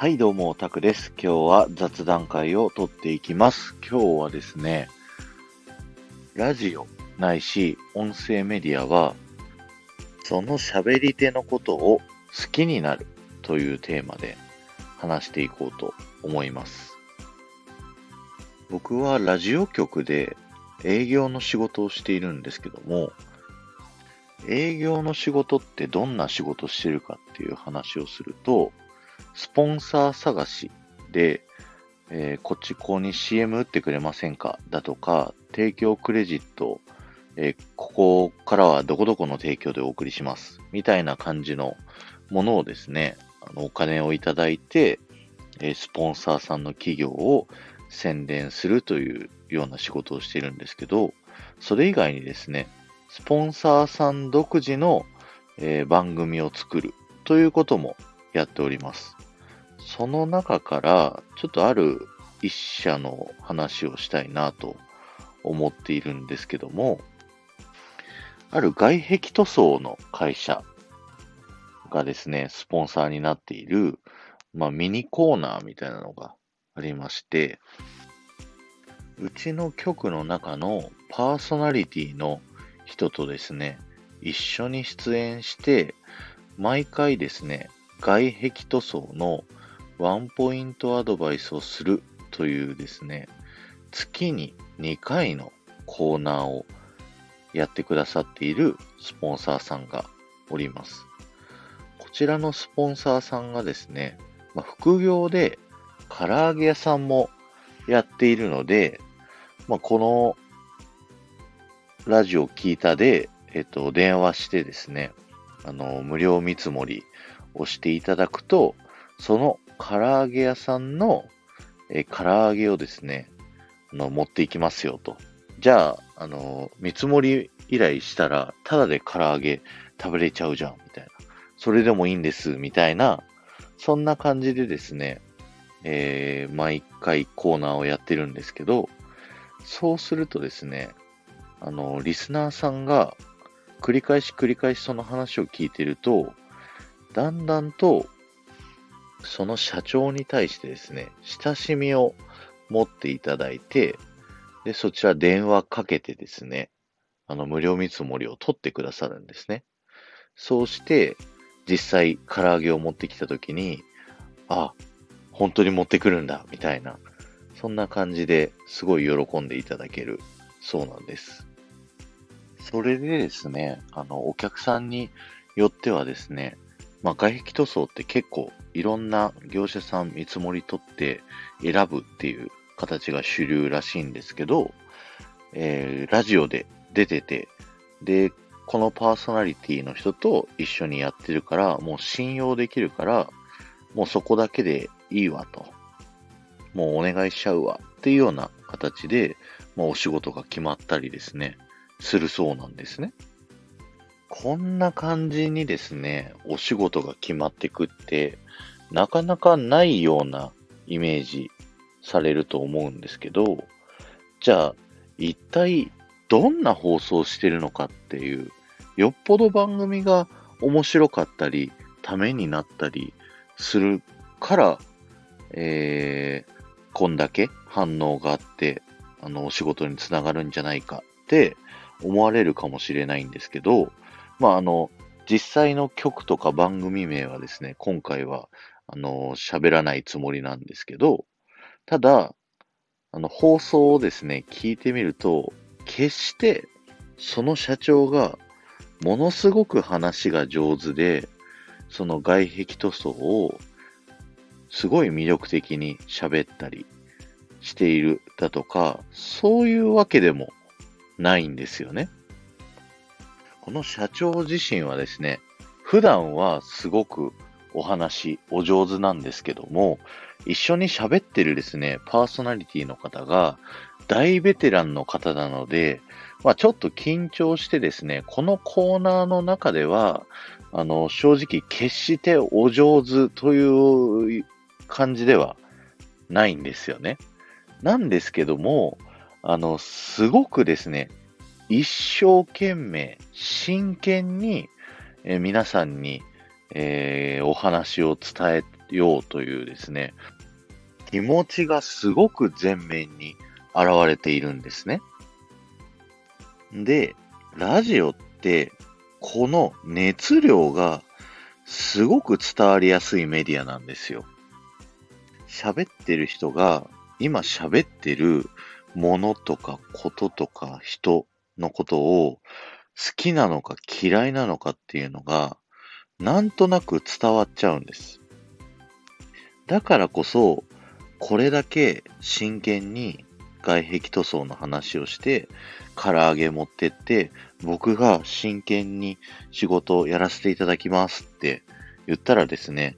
はい、どうも、タクです。今日は雑談会を撮っていきます。今日はですね、ラジオないし音声メディアは、その喋り手のことを好きになるというテーマで話していこうと思います。僕はラジオ局で営業の仕事をしているんですけども、営業の仕事ってどんな仕事してるかっていう話をすると、スポンサー探しで、えーこっちここに CM 打ってくれませんかだとか、提供クレジット、えーここからはどこどこの提供でお送りします。みたいな感じのものをですね、あのお金をいただいて、えースポンサーさんの企業を宣伝するというような仕事をしているんですけど、それ以外にですね、スポンサーさん独自の、え番組を作るということもやっております。その中から、ちょっとある一社の話をしたいなと思っているんですけども、ある外壁塗装の会社がですね、スポンサーになっている、まあ、ミニコーナーみたいなのがありまして、うちの局の中のパーソナリティの人とですね、一緒に出演して、毎回ですね、外壁塗装のワンポイントアドバイスをするというですね、月に2回のコーナーをやってくださっているスポンサーさんがおります。こちらのスポンサーさんがですね、まあ、副業で唐揚げ屋さんもやっているので、まあ、このラジオ聞いたで、えっと、電話してですね、あの、無料見積もりをしていただくと、その唐揚げ屋さんの、えー唐揚げをですね、あの、持っていきますよと。じゃあ、あの、見積もり依頼したら、ただで唐揚げ食べれちゃうじゃん、みたいな。それでもいいんです、みたいな、そんな感じでですね、えー毎回コーナーをやってるんですけど、そうするとですね、あの、リスナーさんが繰り返し繰り返しその話を聞いてると、だんだんと、その社長に対してですね、親しみを持っていただいて、で、そちら電話かけてですね、あの、無料見積もりを取ってくださるんですね。そうして、実際、唐揚げを持ってきたときに、あ、本当に持ってくるんだ、みたいな、そんな感じですごい喜んでいただけるそうなんです。それでですね、あの、お客さんによってはですね、まあ、外壁塗装って結構いろんな業者さん見積もり取って選ぶっていう形が主流らしいんですけど、えーラジオで出てて、で、このパーソナリティの人と一緒にやってるから、もう信用できるから、もうそこだけでいいわと。もうお願いしちゃうわっていうような形で、まあ、お仕事が決まったりですね、するそうなんですね。こんな感じにですね、お仕事が決まってくって、なかなかないようなイメージされると思うんですけど、じゃあ、一体どんな放送してるのかっていう、よっぽど番組が面白かったり、ためになったりするから、えー、こんだけ反応があって、あの、お仕事につながるんじゃないかって思われるかもしれないんですけど、まあ、あの、実際の曲とか番組名はですね、今回は、あの、喋らないつもりなんですけど、ただ、あの、放送をですね、聞いてみると、決して、その社長が、ものすごく話が上手で、その外壁塗装を、すごい魅力的に喋ったりしているだとか、そういうわけでもないんですよね。この社長自身はですね、普段はすごくお話、お上手なんですけども、一緒に喋ってるですね、パーソナリティの方が大ベテランの方なので、まあちょっと緊張してですね、このコーナーの中では、あの、正直決してお上手という感じではないんですよね。なんですけども、あの、すごくですね、一生懸命、真剣に、えー皆さんに、えーお話を伝えようというですね、気持ちがすごく前面に現れているんですね。で、ラジオって、この熱量がすごく伝わりやすいメディアなんですよ。喋ってる人が今喋ってるものとかこととか人のことを好きなのか嫌いなのかっていうのがなんとなく伝わっちゃうんです。だからこそこれだけ真剣に外壁塗装の話をして、唐揚げ持ってって、僕が真剣に仕事をやらせていただきますって言ったらですね、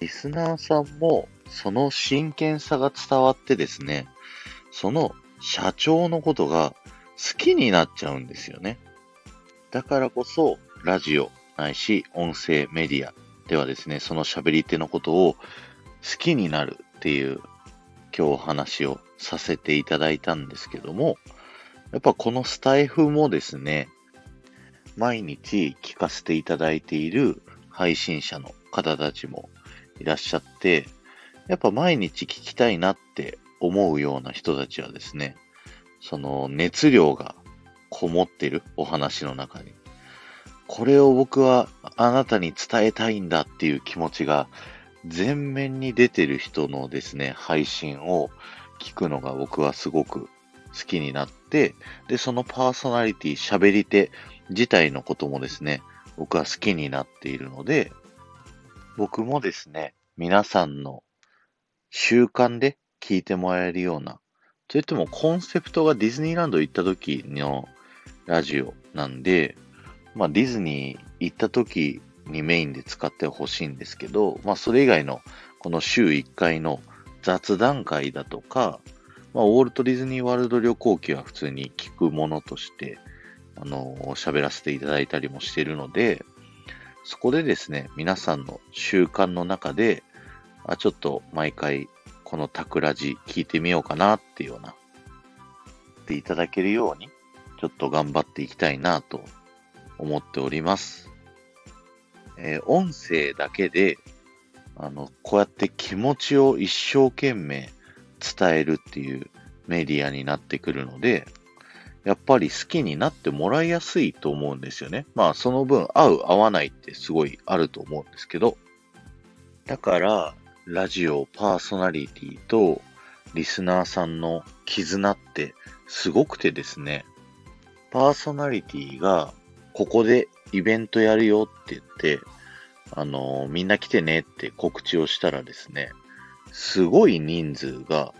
リスナーさんもその真剣さが伝わってですね、その社長のことが好きになっちゃうんですよね。だからこそ、ラジオないし音声メディアではですね、その喋り手のことを好きになるっていう今日お話をさせていただいたんですけども、やっぱこのスタイフもですね、毎日聞かせていただいている配信者の方たちもいらっしゃって、やっぱ毎日聞きたいなって思うような人たちはですね、その熱量がこもってるお話の中に、これを僕はあなたに伝えたいんだっていう気持ちが前面に出てる人のですね、配信を聞くのが僕はすごく好きになって、で、そのパーソナリティ、喋り手自体のこともですね、僕は好きになっているので、僕もですね、皆さんの習慣で聞いてもらえるような、といってもコンセプトがディズニーランド行った時のラジオなんで、まあディズニー行った時にメインで使ってほしいんですけど、まあそれ以外のこの週1回の雑談会だとか、まあ、ウォルト・ディズニー・ワールド旅行記は普通に聞くものとして、あの喋らせていただいたりもしているので、そこでですね、皆さんの習慣の中で、あ、ちょっと毎回このタクラジ聞いてみようかなっていうような、っていただけるように、ちょっと頑張っていきたいなと思っております。えー、音声だけで、あの、こうやって気持ちを一生懸命伝えるっていうメディアになってくるので、やっぱり好きになってもらいやすいと思うんですよね。まあその分合う合わないってすごいあると思うんですけど、だからラジオパーソナリティとリスナーさんの絆ってすごくてですね、パーソナリティがここでイベントやるよって言って、あのー、みんな来てねって告知をしたらですね、すごい人数が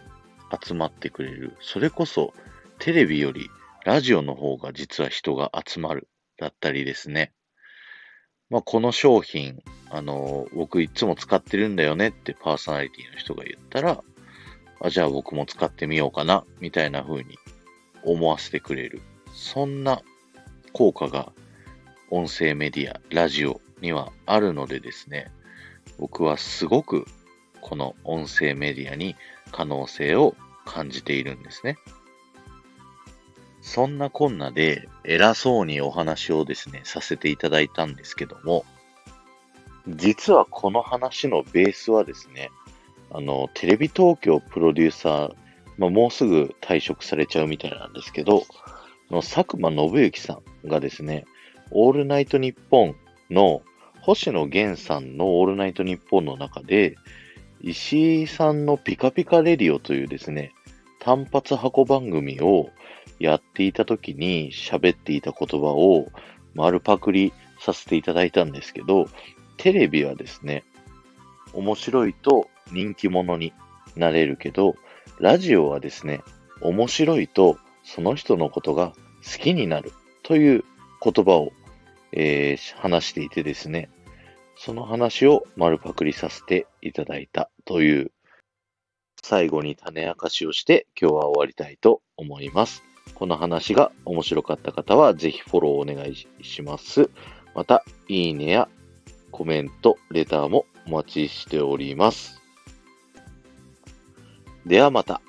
集まってくれる。それこそテレビよりラジオの方が実は人が集まる。だったりですね。まあ、この商品、あの、僕いつも使ってるんだよねってパーソナリティの人が言ったら、あ、じゃあ僕も使ってみようかな、みたいな風に思わせてくれる。そんな効果が音声メディア、ラジオにはあるのでですね、僕はすごくこの音声メディアに可能性を感じているんですね。そんなこんなで偉そうにお話をですね、させていただいたんですけども、実はこの話のベースはですね、あの、テレビ東京プロデューサー、まあ、もうすぐ退職されちゃうみたいなんですけど、の佐久間信之さんがですね、オールナイトニッポンの星野源さんのオールナイトニッポンの中で、石井さんのピカピカレディオというですね、単発箱番組をやっていた時に喋っていた言葉を丸パクリさせていただいたんですけど、テレビはですね、面白いと人気者になれるけど、ラジオはですね、面白いとその人のことが好きになるという言葉を、えー、話していてですね、その話を丸パクリさせていただいたという、最後に種明かしをして今日は終わりたいと思います。この話が面白かった方はぜひフォローお願いします。また、いいねやコメント、レターもお待ちしております。ではまた。